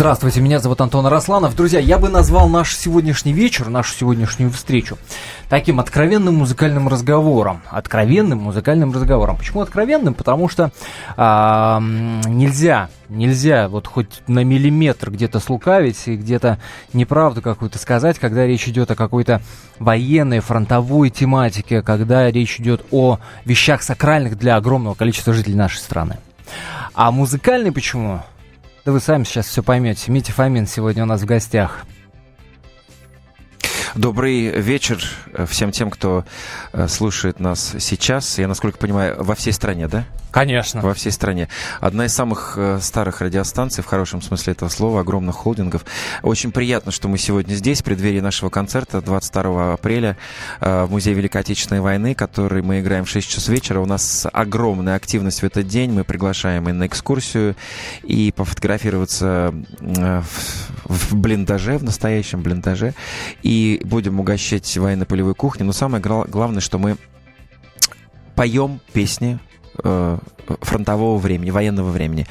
Здравствуйте, меня зовут Антон Росланов. Друзья, я бы назвал наш сегодняшний вечер, нашу сегодняшнюю встречу таким откровенным музыкальным разговором. Откровенным музыкальным разговором. Почему откровенным? Потому что а, нельзя, нельзя вот хоть на миллиметр где-то слукавить и где-то неправду какую-то сказать, когда речь идет о какой-то военной, фронтовой тематике, когда речь идет о вещах сакральных для огромного количества жителей нашей страны. А музыкальный почему? Да вы сами сейчас все поймете. Митя Фомин сегодня у нас в гостях. Добрый вечер э, всем тем, кто э, слушает нас сейчас. Я, насколько понимаю, во всей стране, да? Конечно. Во всей стране. Одна из самых э, старых радиостанций, в хорошем смысле этого слова, огромных холдингов. Очень приятно, что мы сегодня здесь, в преддверии нашего концерта 22 апреля в Музее Великой Отечественной войны, который мы играем в 6 часов вечера. У нас огромная активность в этот день. Мы приглашаем и на экскурсию, и пофотографироваться в, в блиндаже, в настоящем блиндаже. И будем угощать военно-полевой кухней. Но самое главное, что мы поем песни э, фронтового времени, военного времени.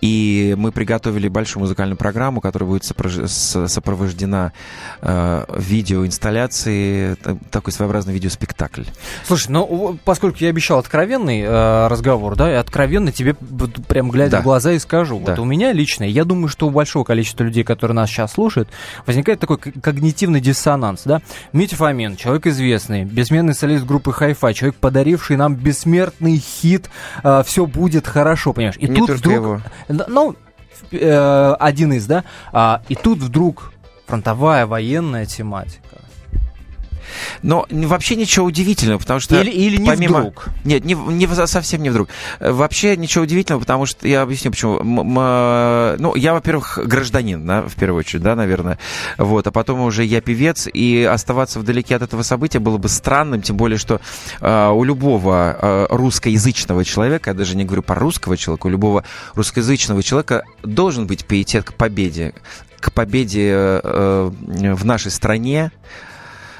И мы приготовили большую музыкальную программу, которая будет сопровождена э, видеоинсталляцией, такой своеобразный видеоспектакль. Слушай, ну, поскольку я обещал откровенный э, разговор, да, и откровенно тебе прям глядя да. в глаза и скажу. Да. Вот у меня лично, я думаю, что у большого количества людей, которые нас сейчас слушают, возникает такой когнитивный диссонанс, да. Митя Фомин, человек известный, бессменный солист группы Hi-Fi, человек, подаривший нам бессмертный хит э, «Все все будет хорошо, понимаешь? И Не тут вдруг, его. ну, э, один из, да, а, и тут вдруг фронтовая военная тематика. Но вообще ничего удивительного, потому что... Или, или не помимо... вдруг. Нет, не, не, совсем не вдруг. Вообще ничего удивительного, потому что... Я объясню, почему. М- м- ну, я, во-первых, гражданин, да, в первую очередь, да, наверное. Вот, а потом уже я певец, и оставаться вдалеке от этого события было бы странным, тем более, что э, у любого э, русскоязычного человека, я даже не говорю про русского человека, у любого русскоязычного человека должен быть пиетет к победе к победе э, в нашей стране, Э,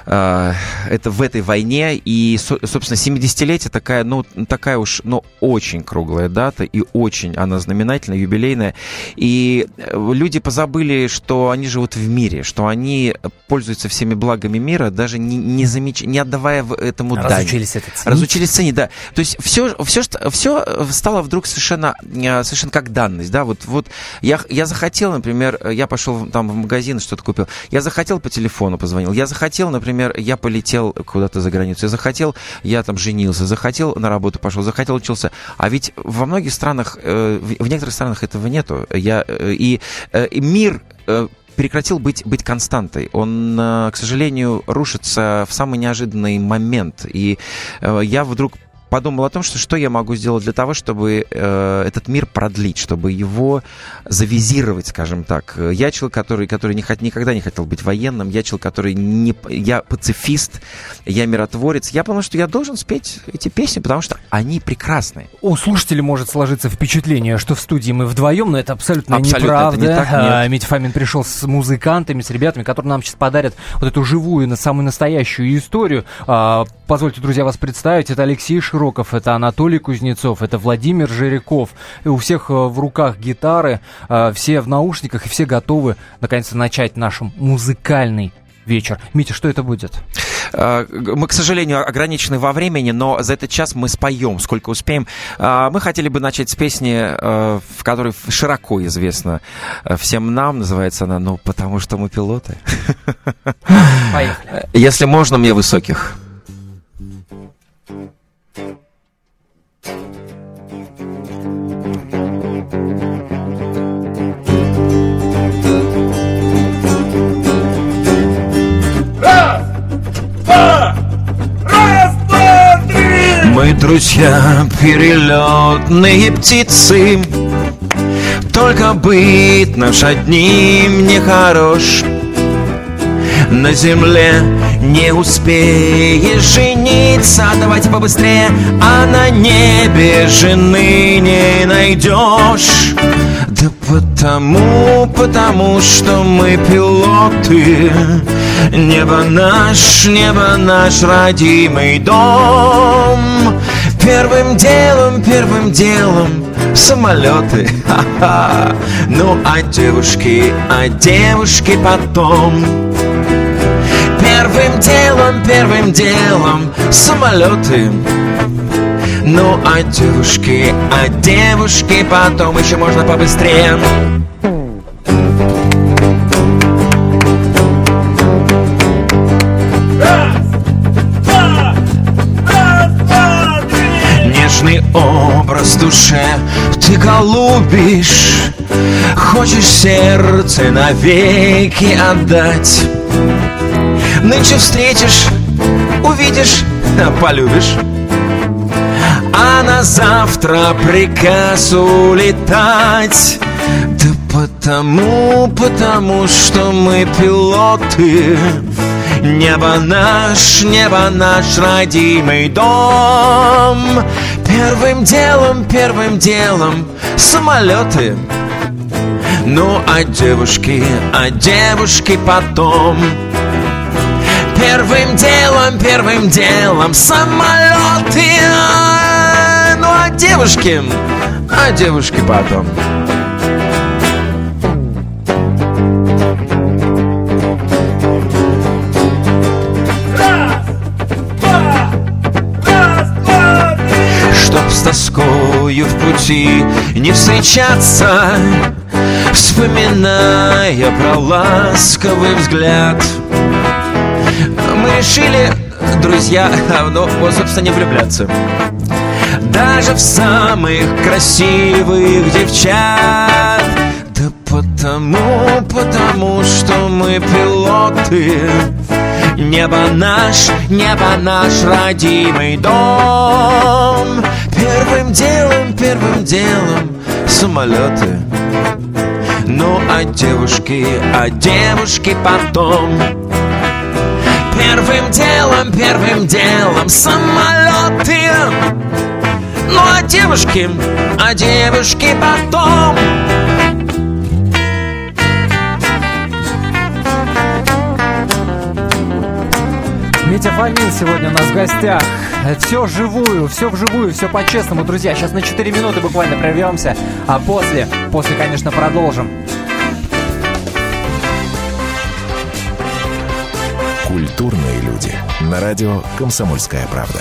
это в этой войне. И, собственно, 70-летие такая, ну, такая уж, ну, очень круглая дата и очень она знаменательная, юбилейная. И э, люди позабыли, что они живут в мире, что они пользуются всеми благами мира, даже не, не, замеч... не отдавая этому Разучились дань. это ценить. Разучились ценить, да. То есть все, все, все стало вдруг совершенно, э, совершенно как данность, да. Вот, вот я, я захотел, например, я пошел там в магазин, что-то купил, я захотел по телефону позвонил, я захотел, например, например, я полетел куда-то за границу, я захотел, я там женился, захотел, на работу пошел, захотел, учился. А ведь во многих странах, э, в некоторых странах этого нету. Я, э, и, э, и мир прекратил быть, быть константой. Он, к сожалению, рушится в самый неожиданный момент. И я вдруг подумал о том, что что я могу сделать для того, чтобы э, этот мир продлить, чтобы его завизировать, скажем так. Я человек, который, который не, никогда не хотел быть военным, я человек, который не... Я пацифист, я миротворец. Я понял, что я должен спеть эти песни, потому что они прекрасные. У слушателей может сложиться впечатление, что в студии мы вдвоем, но это абсолютно, абсолютно неправда. Это не так. А, Митя Фомин пришел с музыкантами, с ребятами, которые нам сейчас подарят вот эту живую, самую настоящую историю. А, позвольте, друзья, вас представить. Это Алексей Широков Широков, это Анатолий Кузнецов, это Владимир Жиряков. И у всех э, в руках гитары, э, все в наушниках, и все готовы наконец-то начать наш музыкальный вечер. Митя, что это будет? Э, мы, к сожалению, ограничены во времени, но за этот час мы споем, сколько успеем. Мы хотели бы начать с песни, в которой широко известна всем нам. Называется она «Ну, потому что мы пилоты». Поехали. Если можно, мне высоких. Мы друзья, перелетные птицы. Только быть наш одним не хорош На земле не успеешь жениться Давайте побыстрее, а на небе жены не найдешь Да потому, потому что мы пилоты. Небо наш, небо наш родимый дом. Первым делом, первым делом самолеты. Ха-ха. Ну а девушки, а девушки потом. Первым делом, первым делом самолеты ну а девушки, а девушки потом еще можно побыстрее. Нежный образ душе ты голубишь. Хочешь сердце навеки отдать. Нынче встретишь, увидишь, полюбишь. а завтра приказ улетать Да потому, потому что мы пилоты. Небо наш, небо наш родимый дом. Первым делом, первым делом самолеты. Ну а девушки, а девушки потом. Первым делом, первым делом самолеты девушки, а девушки потом Чтоб с тоскою в пути не встречаться Вспоминая про ласковый взгляд мы решили, друзья, ну, вот, собственно, не влюбляться. Даже в самых красивых девчат. Да потому, потому что мы пилоты. Небо наш, небо наш родимый дом. Первым делом, первым делом самолеты. Ну, а девушки, а девушки потом Первым делом, первым делом самолеты Ну а девушки, а девушки потом Митя Фомин сегодня у нас в гостях. Все вживую, все вживую, все по-честному, друзья. Сейчас на 4 минуты буквально прервемся, а после, после, конечно, продолжим. Культурные люди. На радио «Комсомольская правда».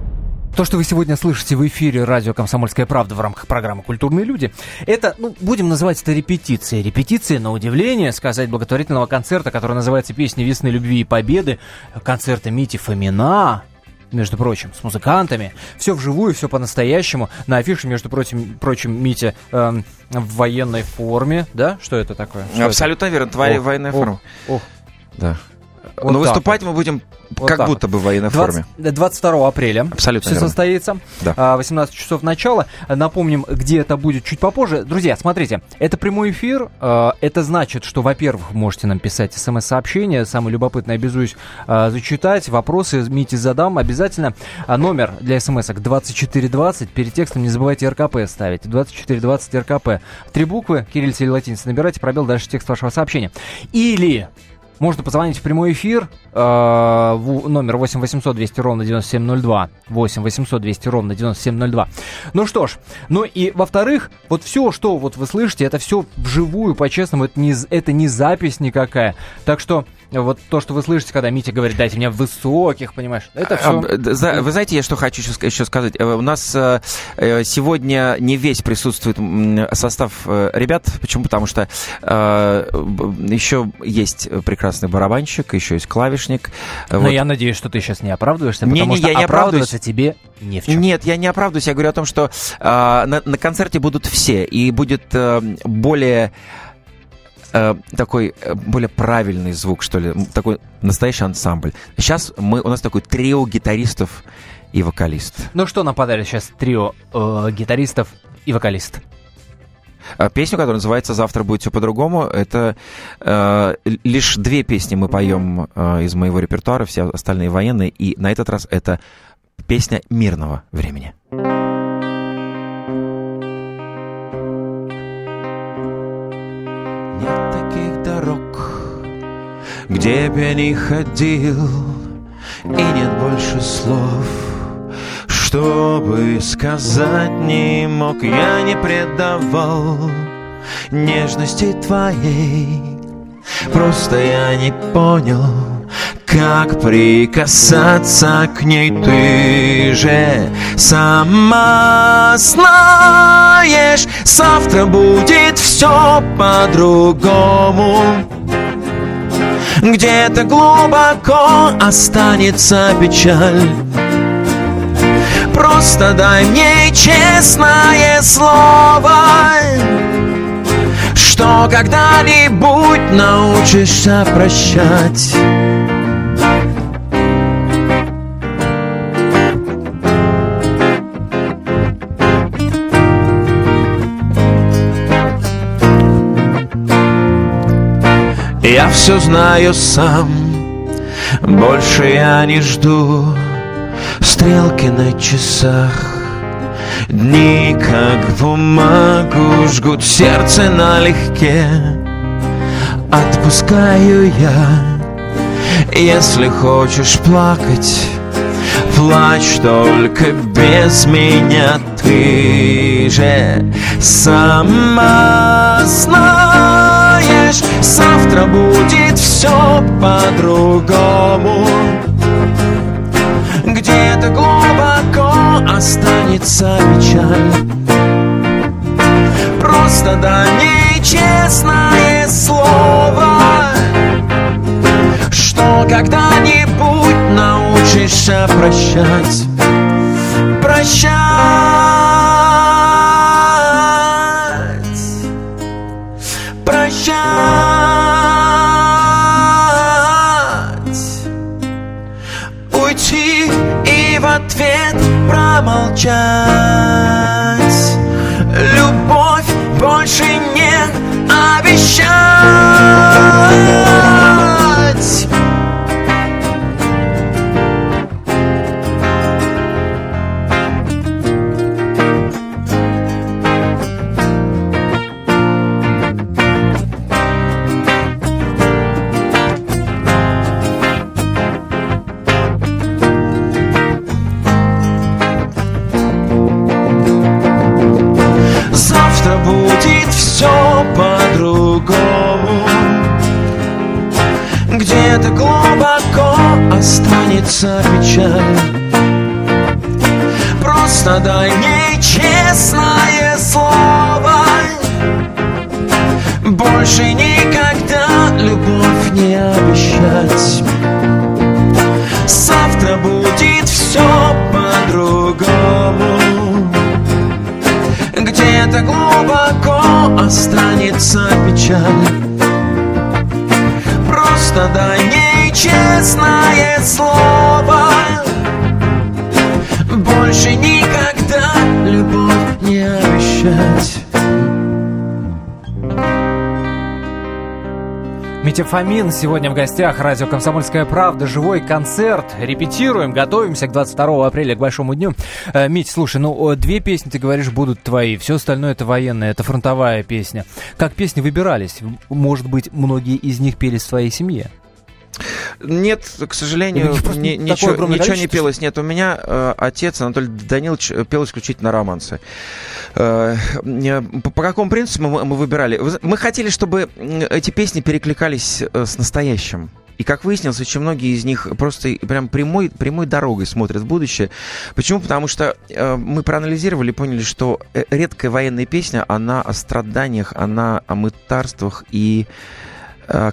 То, что вы сегодня слышите в эфире радио «Комсомольская правда» в рамках программы «Культурные люди», это, ну, будем называть это репетицией. Репетиция, на удивление, сказать, благотворительного концерта, который называется «Песни весны, любви и победы», концерта Мити Фомина, между прочим, с музыкантами. Все вживую, все по-настоящему. На афише, между прочим, прочим Митя эм, в военной форме. Да? Что это такое? Что Абсолютно это? верно, твоя военная форма. Ох, Да. Вот Но выступать мы будем Вот как будто бы в военной 20 форме. 22 апреля Абсолютно все верно. состоится. Да. А, 18 часов начала. Напомним, где это будет чуть попозже. Друзья, смотрите, это прямой эфир. А, Это значит, что, во-первых, вы можете нам писать смс-сообщения. Самое любопытное обязуюсь а, зачитать. Вопросы Мите задам обязательно. А, Номер для смс-ок 2420. Перед текстом не забывайте РКП ставить. 2420 РКП. Три буквы, кириллица или латиница. Набирайте пробел, дальше текст вашего сообщения. Или можно позвонить в прямой эфир, э, в номер 8 800 200 ровно 9702, 8 800 200 ровно 9702. Ну что ж, ну и во-вторых, вот все, что вот вы слышите, это все вживую, по-честному, это не, это не запись никакая. Так что вот то, что вы слышите, когда Митя говорит, дайте мне высоких, понимаешь, это все... А, д- за- Вы знаете, я что хочу еще, ска- еще сказать? Э, У нас э, э, сегодня не весь присутствует состав э, ребят. Почему? Потому что э, еще есть прекрасный барабанщик, еще есть клавишник. Э, Но вот. я надеюсь, что ты сейчас не оправдываешься, Не, потому не, что я не оправдываться тебе не в чем. Нет, я не оправдываюсь, я говорю о том, что э, на, на концерте будут все, и будет э, более э, такой э, более правильный звук, что ли, такой настоящий ансамбль. Сейчас мы, у нас такой трио гитаристов и вокалист. Ну что нам подарит сейчас трио э, гитаристов и вокалист? А, песню, которая называется «Завтра будет все по-другому». Это э, лишь две песни мы поем э, из моего репертуара, все остальные военные. И на этот раз это песня мирного времени. Где б я не ходил, и нет больше слов, чтобы сказать не мог, я не предавал нежности твоей. Просто я не понял, как прикасаться к ней. Ты же сама знаешь Завтра будет все по-другому Где-то глубоко останется печаль? Просто дай мне честное слово Что когда-нибудь научишься прощать Я все знаю сам, больше я не жду Стрелки на часах. Дни как бумагу жгут сердце налегке. Отпускаю я. Если хочешь плакать Плачь только без меня. Ты же сама знаешь Завтра будет все по-другому. Где-то глубоко останется печаль. Просто дай мне честное слово Что когда-нибудь научишься Прощать. Прощать промолчать Любовь больше не обещать останется печаль. Просто дай мне честное слово. Больше никогда любовь не обещать. Завтра будет все по-другому. Где-то глубоко останется печаль. Просто дай мне честное слово обещать Митя Фомин сегодня в гостях. Радио «Комсомольская правда». Живой концерт. Репетируем, готовимся к 22 апреля, к большому дню. Э, Мить, слушай, ну, о, две песни, ты говоришь, будут твои. Все остальное это военное, это фронтовая песня. Как песни выбирались? Может быть, многие из них пелись в своей семье? Нет, к сожалению, ни- ничего, ничего не пелось. Нет, у меня э, отец Анатолий Данилович э, пел исключительно романсы. Э, не- по, какому принципу мы, мы выбирали? Мы хотели, чтобы эти песни перекликались э, с настоящим. И как выяснилось, очень многие из них просто прям прямой, прямой дорогой смотрят в будущее. Почему? Потому что э, мы проанализировали и поняли, что э, редкая военная песня, она о страданиях, она о мытарствах и Э,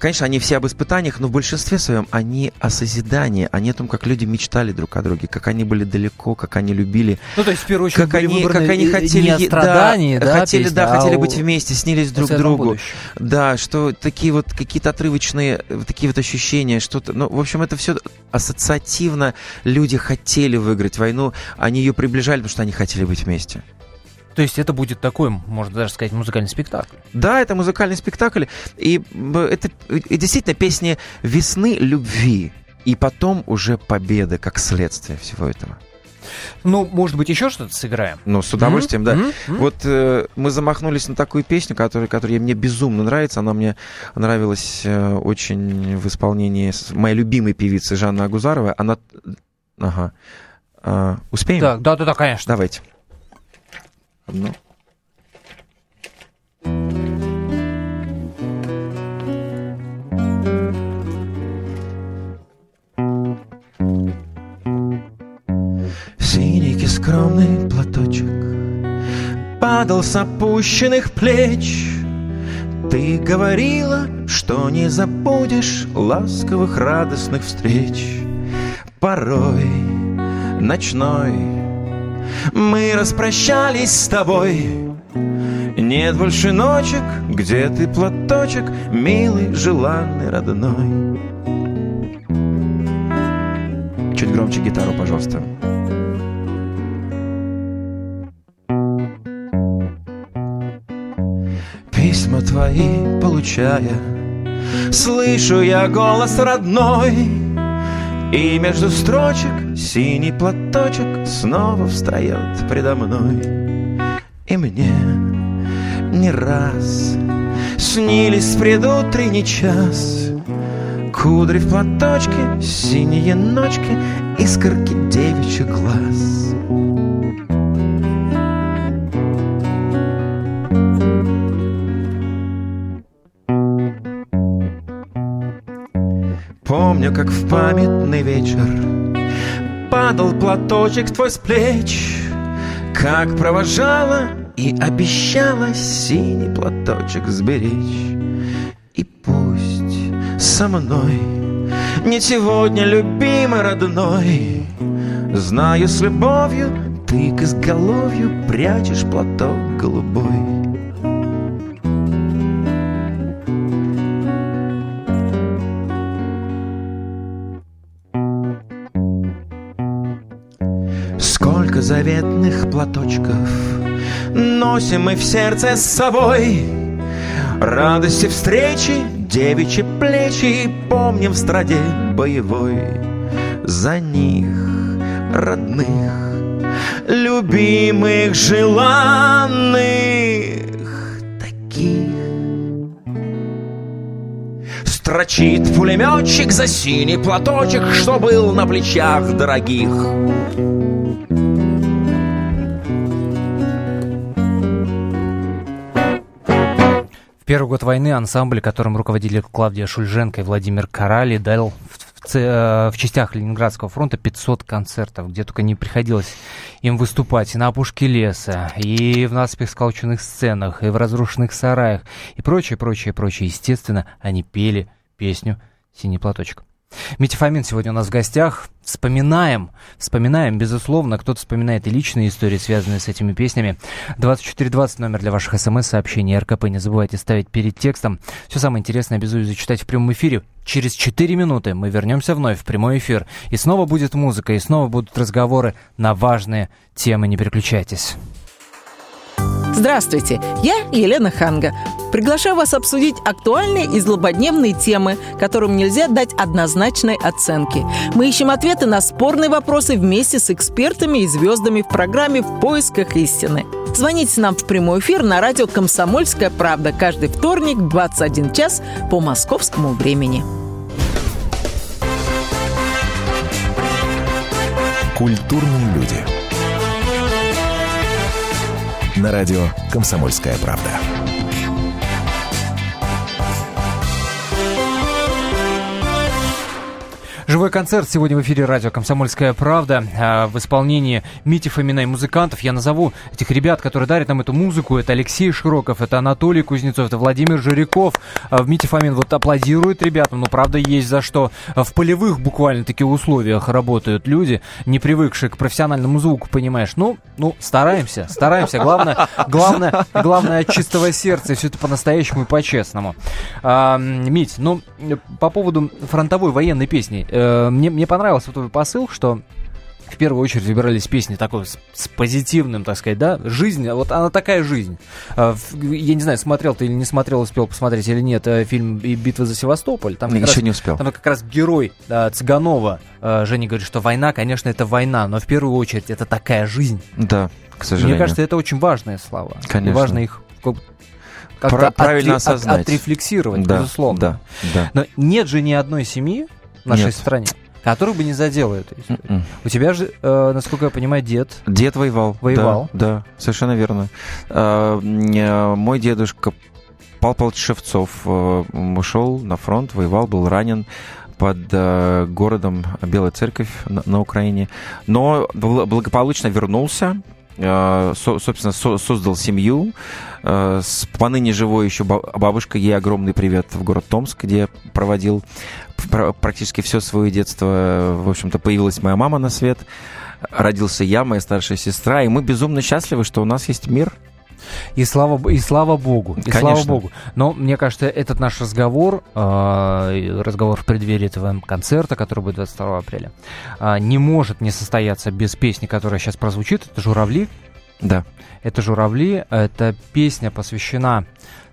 конечно, они все об испытаниях, но в большинстве своем они о созидании, они о том, как люди мечтали друг о друге, как они были далеко, как они любили. Ну, то есть, в первую очередь, как они, как они хотели, не да, да, хотели, песня, да, а хотели быть вместе, снились друг другу. будущем. Да, что такие вот какие-то отрывочные, э, такие вот ощущения, что-то, ну, в общем, это все ассоциативно. Люди хотели выиграть войну, они ее приближали, потому что они хотели быть вместе. То есть это будет такой, можно даже сказать, музыкальный спектакль. Да, это музыкальный спектакль, и это и действительно песни весны любви, и потом уже победы как следствие всего этого. Ну, может быть, еще что-то сыграем? Ну, с удовольствием, да. М? М? Вот э, мы замахнулись на такую песню, которая, которая мне безумно нравится. Она мне нравилась э, очень в исполнении моей любимой певицы Жанны Агузаровой. Она... Ага. А, успеем? Да, да, да, конечно. Давайте. Одну. Синенький скромный платочек Падал с опущенных плеч Ты говорила, что не забудешь Ласковых радостных встреч Порой ночной мы распрощались с тобой. Нет больше ночек, где ты платочек Милый, желанный, родной. Чуть громче гитару, пожалуйста. Письма твои получая Слышу я голос родной. И между строчек синий платочек снова встает предо мной. И мне не раз снились предутренний час. Кудри в платочке, синие ночки, искорки девичьих глаз. Помню, как в памятный вечер Падал платочек твой с плеч Как провожала и обещала Синий платочек сберечь. И пусть со мной Не сегодня, любимый родной Знаю с любовью Ты к изголовью Прячешь платок голубой заветных платочков. Носим мы в сердце с собой Радости встречи, девичьи плечи. Помним в страде боевой За них, родных Любимых, желанных Таких. Строчит пулеметчик за синий платочек Что был на плечах дорогих первый год войны ансамбль, которым руководили Клавдия Шульженко и Владимир Карали, дал в, ц- э, в частях Ленинградского фронта 500 концертов, где только не приходилось им выступать и на опушке леса, и в наспех сколоченных сценах, и в разрушенных сараях, и прочее, прочее, прочее. Естественно, они пели песню «Синий платочек». Митя Фомин сегодня у нас в гостях. Вспоминаем, вспоминаем, безусловно, кто-то вспоминает и личные истории, связанные с этими песнями. 2420 номер для ваших смс-сообщений РКП. Не забывайте ставить перед текстом. Все самое интересное обязую зачитать в прямом эфире. Через 4 минуты мы вернемся вновь в прямой эфир. И снова будет музыка, и снова будут разговоры на важные темы. Не переключайтесь. Здравствуйте, я Елена Ханга. Приглашаю вас обсудить актуальные и злободневные темы, которым нельзя дать однозначной оценки. Мы ищем ответы на спорные вопросы вместе с экспертами и звездами в программе «В поисках истины». Звоните нам в прямой эфир на радио «Комсомольская правда» каждый вторник в 21 час по московскому времени. Культурные люди. На радио «Комсомольская правда». Живой концерт сегодня в эфире радио «Комсомольская правда» а, в исполнении Мити Фомина и музыкантов. Я назову этих ребят, которые дарят нам эту музыку. Это Алексей Широков, это Анатолий Кузнецов, это Владимир Жиряков. А, Мити Фомин вот аплодирует ребятам, но правда есть за что. А, в полевых буквально таких условиях работают люди, не привыкшие к профессиональному звуку, понимаешь. Ну, ну стараемся, стараемся. Главное, главное, главное от чистого сердца, и все это по-настоящему и по-честному. А, Мить, ну, по поводу фронтовой военной песни – э, мне, мне понравился твой посыл, что в первую очередь выбирались песни такой с, с позитивным, так сказать, да, жизнь, вот она такая жизнь. Э, я не знаю, смотрел ты или не смотрел, успел посмотреть или нет э, фильм «Битва за Севастополь». Там Еще раз, не успел. Там как раз герой да, Цыганова, э, Женя говорит, что война, конечно, это война, но в первую очередь это такая жизнь. Да, к сожалению. Мне кажется, это очень важные слова. Конечно. И важно их как-то правильно отре- осознать. От, отрефлексировать, да, безусловно. Да, да. Но нет же ни одной семьи нашей Нет. стране, которую бы не задела эта история. Mm-mm. У тебя же, э, насколько я понимаю, дед... Дед воевал. Воевал. Да, да совершенно верно. Э, э, мой дедушка Павел Павлович Шевцов э, ушел на фронт, воевал, был ранен под э, городом Белая Церковь на, на Украине, но благополучно вернулся, собственно, со, создал семью, э, с поныне живой еще бабушка, ей огромный привет в город Томск, где проводил практически все свое детство, в общем-то, появилась моя мама на свет, родился я, моя старшая сестра, и мы безумно счастливы, что у нас есть мир. И слава, и слава богу, и Конечно. слава богу. Но мне кажется, этот наш разговор, э, разговор в преддверии этого концерта, который будет 22 апреля, э, не может не состояться без песни, которая сейчас прозвучит. Это «Журавли». Да. Это «Журавли». Это песня посвящена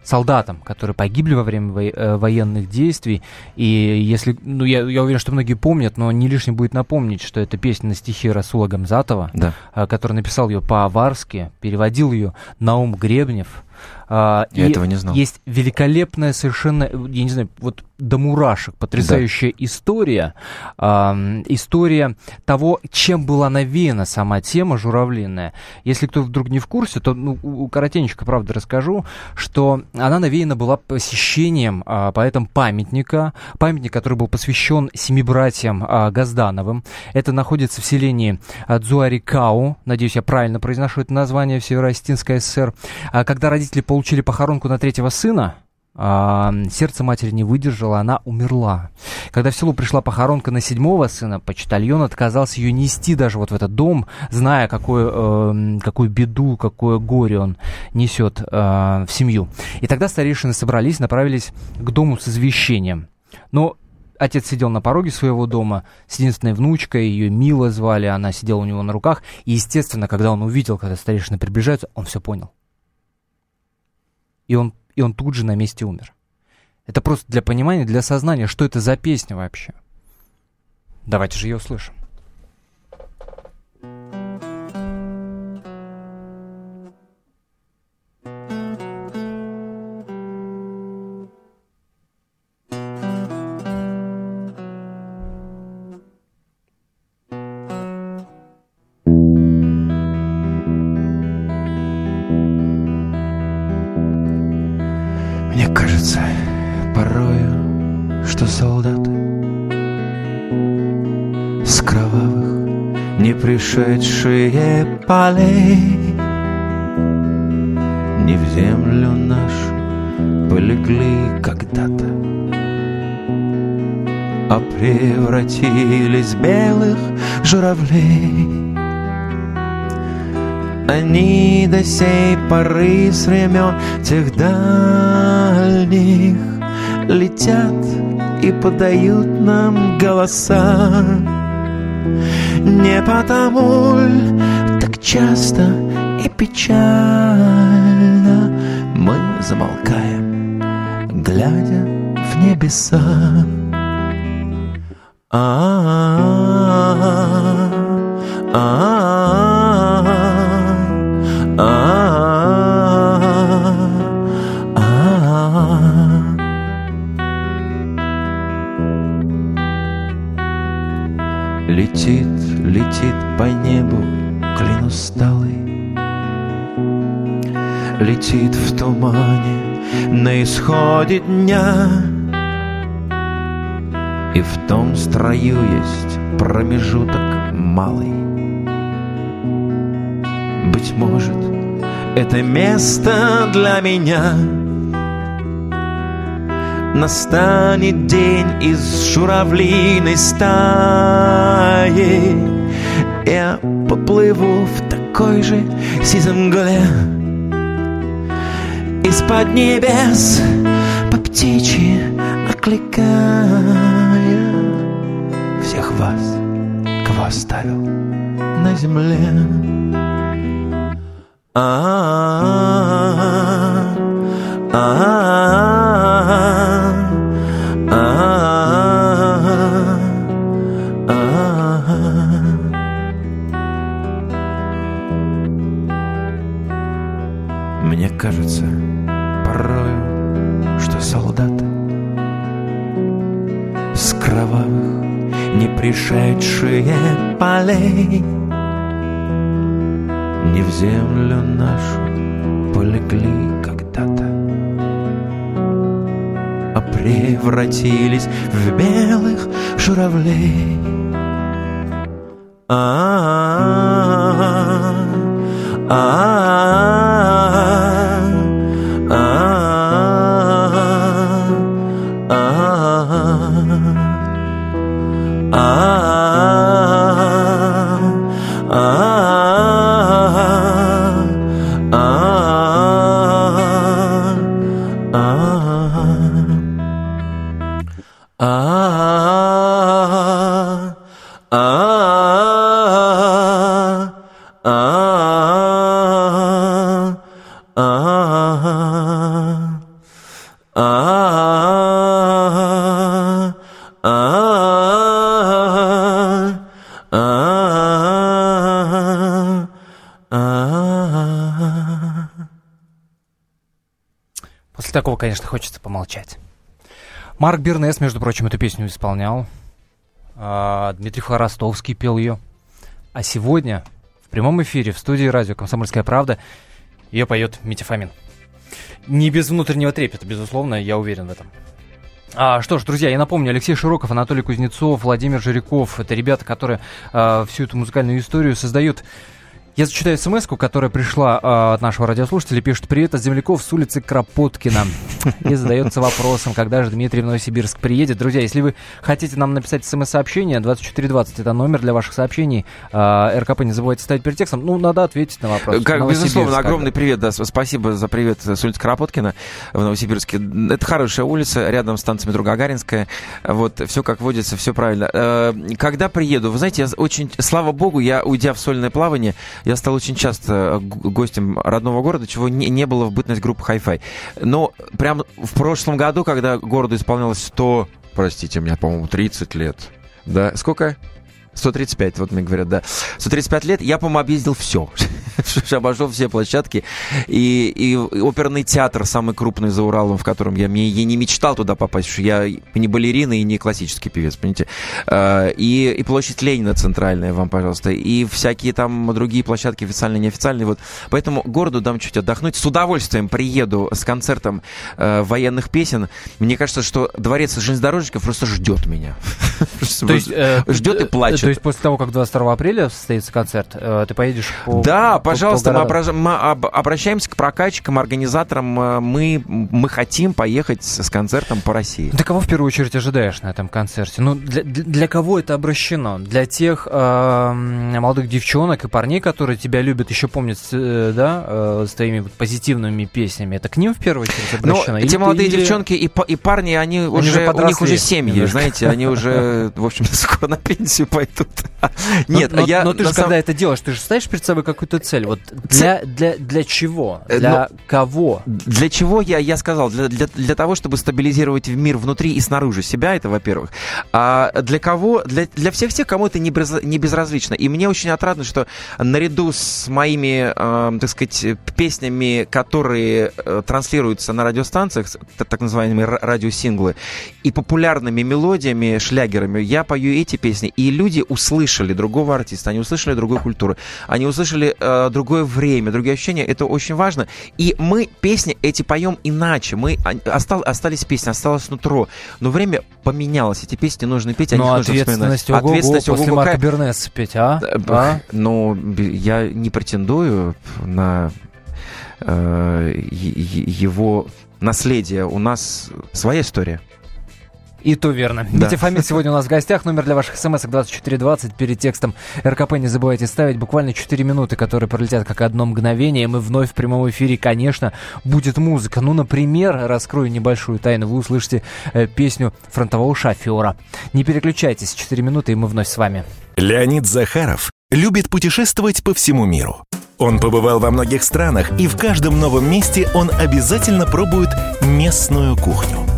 солдатам, которые погибли во время во- э, военных действий. И если, ну, я, я уверен, что многие помнят, но не лишним будет напомнить, что это песня на стихи Расула Гамзатова, да. Э, который написал ее по-аварски, переводил ее Наум Гребнев. А, я и этого не знал. Есть великолепная совершенно, я не знаю, вот до мурашек, потрясающая да. история. А, история того, чем была навеяна сама тема журавлиная. Если кто вдруг не в курсе, то ну, коротенько, правда, расскажу, что она навеяна была посещением а, поэтом памятника, памятник, который был посвящен семи братьям а, Газдановым. Это находится в селении Дзуарикау, надеюсь, я правильно произношу это название, в Северо-Остинской ССР. А, когда родители получили похоронку на третьего сына, а, сердце матери не выдержало, она умерла. Когда в село пришла похоронка на седьмого сына, почтальон отказался ее нести даже вот в этот дом, зная, какую, э, какую беду, какое горе он несет э, в семью. И тогда старейшины собрались, направились к дому с извещением. Но отец сидел на пороге своего дома с единственной внучкой, ее Мила звали, она сидела у него на руках. И, естественно, когда он увидел, когда старейшины приближаются, он все понял. И он и он тут же на месте умер. Это просто для понимания, для сознания, что это за песня вообще. Давайте же ее услышим. Полей Не в землю нашу полегли когда-то А превратились в белых журавлей. Они до сей поры с времен тех дальних Летят и подают нам голоса. Не потому часто и печально Мы замолкаем, глядя в небеса. А-а-а, а-а-а. Летит летит по небу усталый Летит в тумане на исходе дня. И в том строю есть промежуток малый. Быть может, это место для меня. Настанет день из журавлиной стаи. Я поплыву в такой же сизой мгле Из-под небес по птичьи окликая Всех вас, кого оставил на земле. Мне пришедшие полей Не в землю нашу полегли когда-то А превратились в белых журавлей После такого, конечно, хочется помолчать. Марк Бернес, между прочим, эту песню исполнял. А, Дмитрий Хворостовский пел ее. А сегодня в прямом эфире в студии радио «Комсомольская правда» ее поет Митя Фомин. Не без внутреннего трепета, безусловно, я уверен в этом. А, что ж, друзья, я напомню, Алексей Широков, Анатолий Кузнецов, Владимир Жиряков. Это ребята, которые а, всю эту музыкальную историю создают я зачитаю смс которая пришла э, от нашего радиослушателя. Пишет «Привет от земляков с улицы Кропоткина». И задается вопросом, когда же Дмитрий в Новосибирск приедет. Друзья, если вы хотите нам написать смс-сообщение, 2420 это номер для ваших сообщений. Э, РКП не забывайте ставить перед текстом. Ну, надо ответить на вопрос. Как, безусловно, огромный привет. Да, спасибо за привет с улицы Кропоткина в Новосибирске. Это хорошая улица, рядом с станцией метро Гагаринская. Вот, все как водится, все правильно. Э, когда приеду, вы знаете, я очень, слава богу, я, уйдя в сольное плавание, я стал очень часто гостем родного города, чего не, не было в бытность группы Hi-Fi. Но прям в прошлом году, когда городу исполнялось 100, простите меня, по-моему, 30 лет, да, сколько? 135, вот мне говорят, да. 135 лет, я, по-моему, объездил все. Обошел все площадки. И, и оперный театр, самый крупный за Уралом, в котором я, я не мечтал туда попасть, потому что я не балерина и не классический певец, понимаете. А, и, и площадь Ленина центральная вам, пожалуйста. И всякие там другие площадки, официальные, неофициальные. Вот. Поэтому городу дам чуть отдохнуть. С удовольствием приеду с концертом э, военных песен. Мне кажется, что дворец железнодорожников просто ждет меня. Э, ждет и плачет. То есть после того, как 22 апреля состоится концерт, э, ты поедешь по Да, по, пожалуйста, по мы, обращаемся к прокатчикам, организаторам. Э, мы, мы хотим поехать с концертом по России. Ты кого в первую очередь ожидаешь на этом концерте? Ну, для, для кого это обращено? Для тех э, молодых девчонок и парней, которые тебя любят, еще помнят, э, да, э, с твоими позитивными песнями. Это к ним в первую очередь ну, обращено? Ну, те молодые или... девчонки и, и парни, они, они уже, у них уже семьи, немножко. знаете, они уже, в общем, скоро на пенсию пойдут. Нет, но, я... Но ты же, сам... когда это делаешь, ты же ставишь перед собой какую-то цель. Вот для, для, для чего? Э, для но, кого? Для чего, я, я сказал, для, для, для того, чтобы стабилизировать мир внутри и снаружи себя, это во-первых. А для кого? Для, для всех тех, кому это не, без, не безразлично. И мне очень отрадно, что наряду с моими, э, так сказать, песнями, которые э, транслируются на радиостанциях, так, так называемые радиосинглы, и популярными мелодиями, шлягерами, я пою эти песни, и люди услышали другого артиста, они услышали другую культуру, они услышали э, другое время, другие ощущения. Это очень важно. И мы песни эти поем иначе. Мы остал, остались песни, осталось нутро. Но время поменялось. Эти песни нужно петь, о Но них нужно ответственность, ого, ответственность после ого, Марка. Бернеса петь, а? а? Ну, я не претендую на э, его наследие. У нас своя история. И то верно. Да. Митя Фомин сегодня у нас в гостях. Номер для ваших смс 2420. Перед текстом РКП не забывайте ставить. Буквально 4 минуты, которые пролетят как одно мгновение. Мы вновь в прямом эфире, конечно, будет музыка. Ну, например, раскрою небольшую тайну. Вы услышите э, песню фронтового шофера. Не переключайтесь. 4 минуты, и мы вновь с вами. Леонид Захаров любит путешествовать по всему миру. Он побывал во многих странах, и в каждом новом месте он обязательно пробует местную кухню.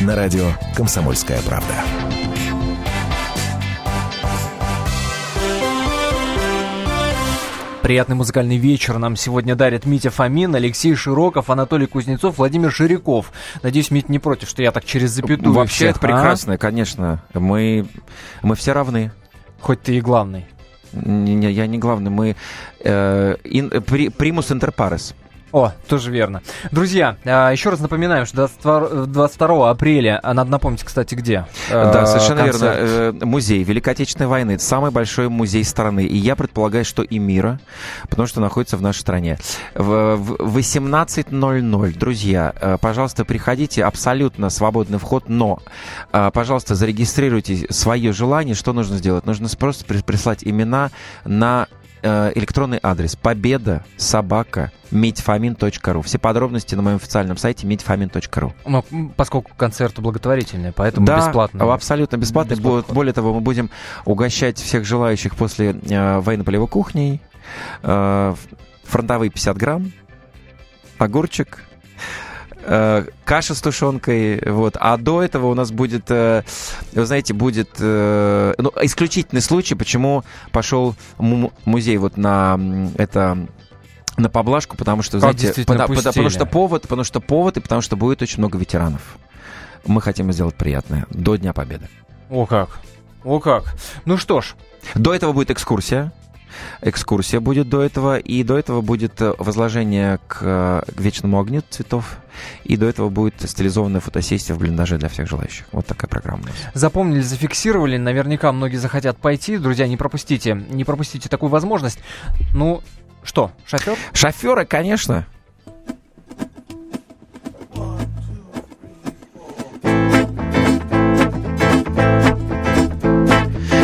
На радио «Комсомольская правда». Приятный музыкальный вечер нам сегодня дарят Митя Фомин, Алексей Широков, Анатолий Кузнецов, Владимир Ширяков. Надеюсь, Митя не против, что я так через запятую Вообще всех, это прекрасно, а? конечно. Мы, мы все равны. Хоть ты и главный. Не, не, я не главный, мы э, ин, при, примус интер парес. О, тоже верно. Друзья, а, еще раз напоминаем, что 22, апреля, а надо напомнить, кстати, где. Да, совершенно концерт. верно. Э, музей Великой Отечественной войны. Это самый большой музей страны. И я предполагаю, что и мира, потому что находится в нашей стране. В 18.00, друзья, э, пожалуйста, приходите. Абсолютно свободный вход, но, э, пожалуйста, зарегистрируйте свое желание. Что нужно сделать? Нужно просто прислать имена на электронный адрес победа собака медьфамин.ру. Все подробности на моем официальном сайте медьфамин.ру. Но поскольку концерт благотворительный, поэтому да, бесплатно. абсолютно бесплатный. Бесплатно. Более того, мы будем угощать всех желающих после э, военно-полевой кухни. Э, фронтовые 50 грамм, огурчик, э, каша с тушенкой, вот. А до этого у нас будет, э, вы знаете, будет э, ну, исключительный случай, почему пошел музей вот на это на поблажку, потому что, как знаете, потому, потому что повод, потому что повод и потому что будет очень много ветеранов. Мы хотим сделать приятное до Дня Победы. О как, о как. Ну что ж. До этого будет экскурсия экскурсия будет до этого, и до этого будет э, возложение к, э, к вечному огню цветов, и до этого будет стилизованная фотосессия в блиндаже для всех желающих. Вот такая программа у нас. Запомнили, зафиксировали, наверняка многие захотят пойти. Друзья, не пропустите, не пропустите такую возможность. Ну, что, шофер? Шоферы, конечно.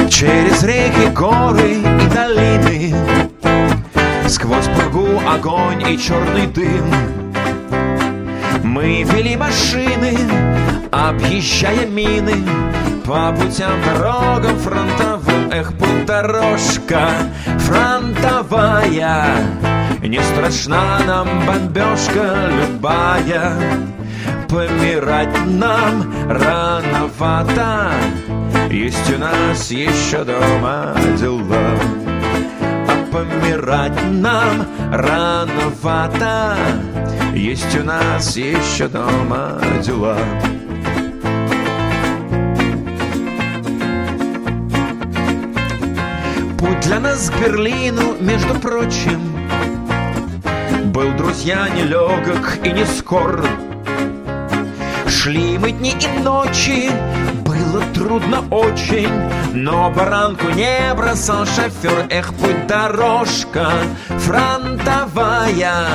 Через реки, горы огонь и черный дым. Мы вели машины, объезжая мины. По путям, дорогам фронтовым Эх, путь дорожка фронтовая. Не страшна нам бомбежка любая. Помирать нам рановато. Есть у нас еще дома дела помирать нам рановато. Есть у нас еще дома дела. Путь для нас к Берлину, между прочим Был, друзья, нелегок и не скор. Шли мы дни и ночи было трудно очень, но баранку не бросал шофер. Эх, путь дорожка фронтовая,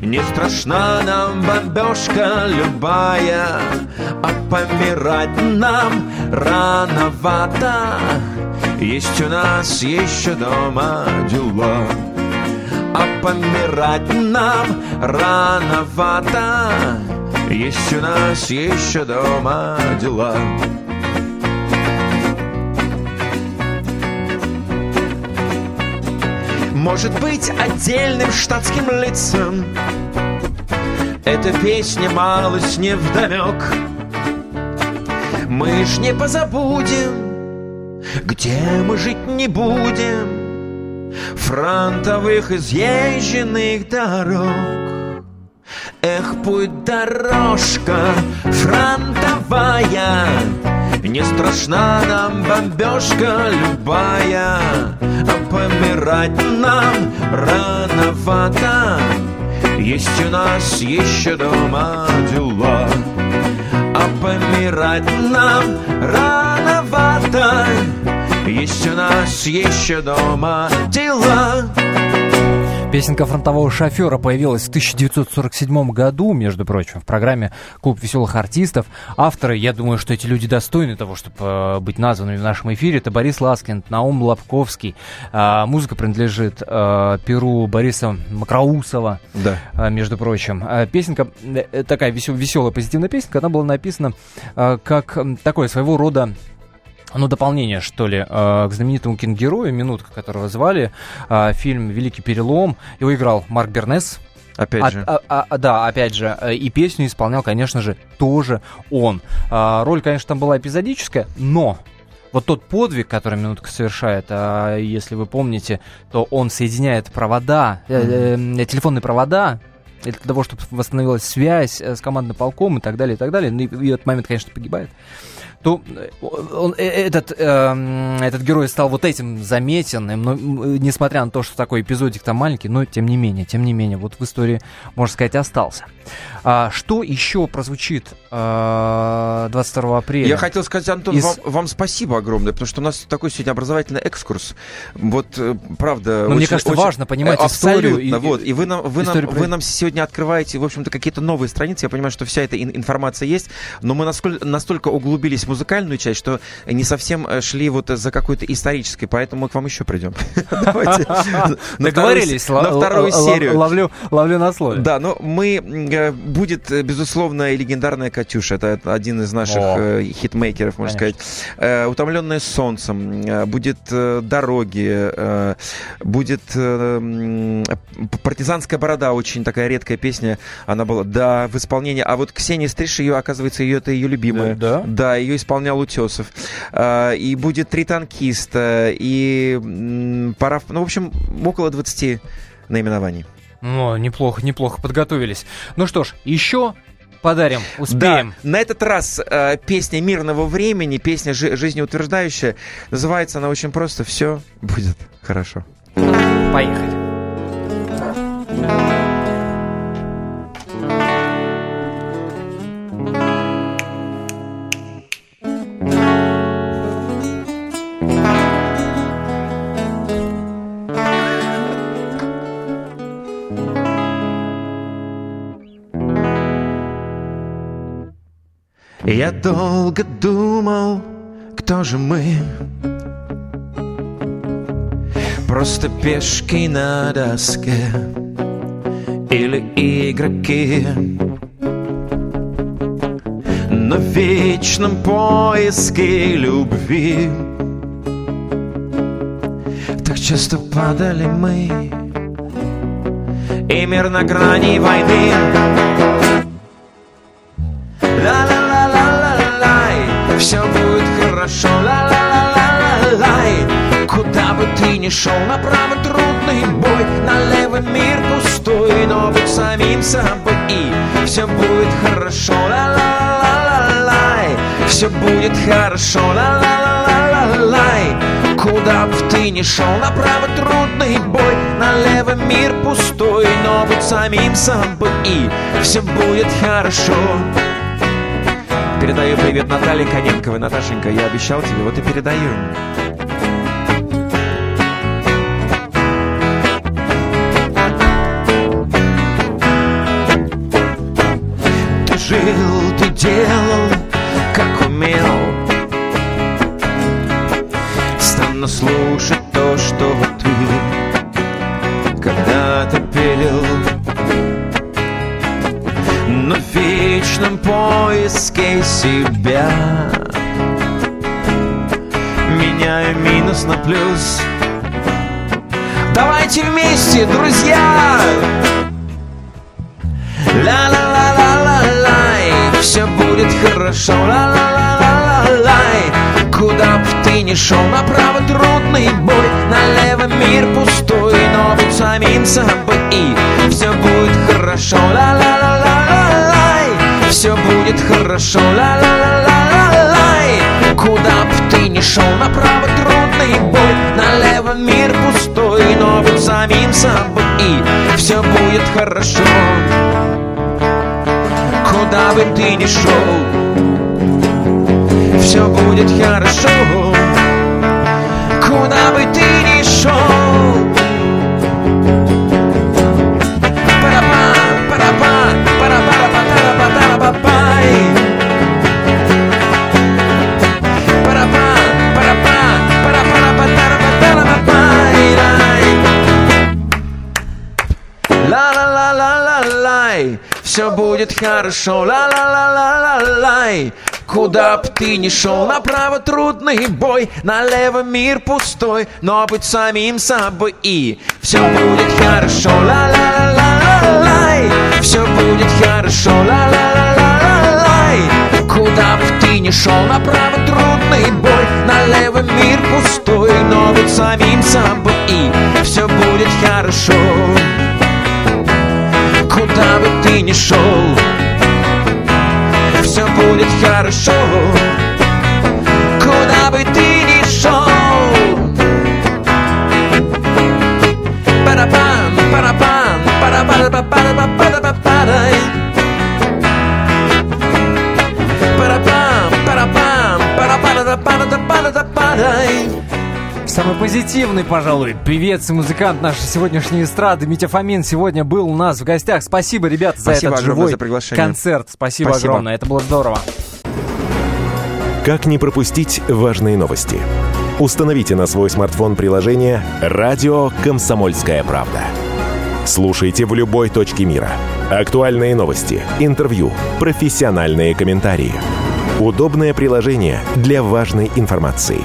не страшна нам бомбежка любая, а помирать нам рановато. Есть у нас еще дома дела, а помирать нам рановато. Есть у нас еще дома дела. Может быть отдельным штатским лицам. Эта песня малость не вдомек. Мы ж не позабудем, где мы жить не будем, Фронтовых изъезженных дорог. Эх, путь дорожка фронтовая, Не страшна нам бомбежка любая, А помирать нам рановато, Есть у нас еще дома дела. А помирать нам рановато Есть у нас еще дома дела Песенка фронтового шофера появилась в 1947 году, между прочим, в программе «Клуб веселых артистов». Авторы, я думаю, что эти люди достойны того, чтобы э, быть названными в нашем эфире. Это Борис Ласкин, Наум Лобковский. Э, музыка принадлежит э, перу Бориса Макроусова, Да. э, между прочим. Э, Песенка, такая весел- веселая, позитивная песенка, она была написана э, как такое своего рода ну, дополнение, что ли, э, к знаменитому киногерою, минутка которого звали, э, фильм «Великий перелом». Его играл Марк Бернес. Опять А- же. а- а- а, да, опять же, э, и песню исполнял, конечно же, тоже он. А, Роль, конечно, там была эпизодическая, но вот тот подвиг, который Минутка совершает, а, если вы помните, то он соединяет провода, э, э, телефонные провода, для того, чтобы восстановилась связь э, с командным полком и так далее, и так далее. Ну, И в этот момент, конечно, погибает то э, он, э, этот, эм, этот герой стал вот этим заметен, и, но, м, несмотря на то, что такой эпизодик там маленький, но тем не менее, тем не менее, вот в истории, можно сказать, остался. А, что еще прозвучит э, 22 апреля? Я хотел сказать, Антон, Из- вам, вам спасибо огромное, потому что у нас такой сегодня образовательный экскурс. Вот, э, правда... Но мне очень- кажется, очень- важно понимать Э, историю Абсолютно, и- вот. И вы нам, вы, нам, про- вы нам сегодня открываете, в общем-то, какие-то новые страницы. Я понимаю, что вся эта ин- информация есть, но мы насколько, настолько углубились музыкальную часть, что не совсем э, шли вот за какой-то исторической, поэтому мы к вам еще придем. Давайте. Договорились, На вторую серию. Ловлю, ловлю на слове. Да, но мы э, будет, э, безусловно, и легендарная Катюша. Это один из наших хитмейкеров, можно сказать. Утомленная солнцем. Будет дороги. Будет партизанская борода. Очень такая редкая песня. Она была, да, в исполнении. А вот Ксения Стриж, ее, оказывается, ее это ее любимая. Да? Да, ее исполнял Утесов. А, И будет три танкиста. И м, пара, ну, в общем, около 20 наименований. Ну, неплохо, неплохо подготовились. Ну что ж, еще подарим, успеем. Да, на этот раз э, песня мирного времени, песня жи- жизнеутверждающая. Называется она очень просто «Все будет хорошо». Поехали. Я долго думал, кто же мы. Просто пешки на доске Или игроки. На вечном поиске любви Так часто падали мы. И мир на грани войны хорошо, ла-ла-ла-ла-ла-лай. Куда бы ты ни шел, направо трудный бой, налево мир пустой, но быть самим собой и все будет хорошо, ла-ла-ла-ла-лай. Все будет хорошо, ла-ла-ла-ла-лай. Куда бы ты ни шел, направо трудный бой, налево мир пустой, но быть самим собой и все будет хорошо. Передаю привет Наталье Коненковой. Наташенька, я обещал тебе, вот и передаю. Ты жил, ты делал, на плюс Давайте вместе, друзья! Ла-ла-ла-ла-ла-лай, все будет хорошо, ла-ла-ла-ла-ла-лай. Куда б ты ни шел, направо трудный бой, налево мир пустой, но будь самим собой и все будет хорошо, ла-ла-ла-ла-ла-лай. Все будет хорошо, Куда б ты ни шел, направо трудный бой, налево мир пустой, но будь самим собой и все будет хорошо куда бы ты ни шел, все будет хорошо. Куда бы ты ни шел. Будет хорошо, ла-ла-ла-ла-ла-лай. Куда б ты ни шел, направо трудный бой, налево мир пустой, но будь самим собой и все будет хорошо, ла-ла-ла-ла-лай. Все будет хорошо, ла-ла-ла-ла-лай. Куда б ты ни шел, направо трудный бой, налево мир пустой, но будь самим собой и все будет хорошо куда бы ты ни шел, все будет хорошо. Куда бы ты ни шел. Парапам, парапам, парапарапапарапапарапапарай. Парапам, парапам, парапарапапарапапарапапарай. Самый позитивный, пожалуй, певец и музыкант нашей сегодняшней эстрады Митя Фомин сегодня был у нас в гостях. Спасибо, ребята, за Спасибо этот живой за приглашение. концерт. Спасибо, Спасибо. огромное, это было здорово. Как не пропустить важные новости? Установите на свой смартфон приложение «Радио Комсомольская правда». Слушайте в любой точке мира. Актуальные новости, интервью, профессиональные комментарии. Удобное приложение для важной информации.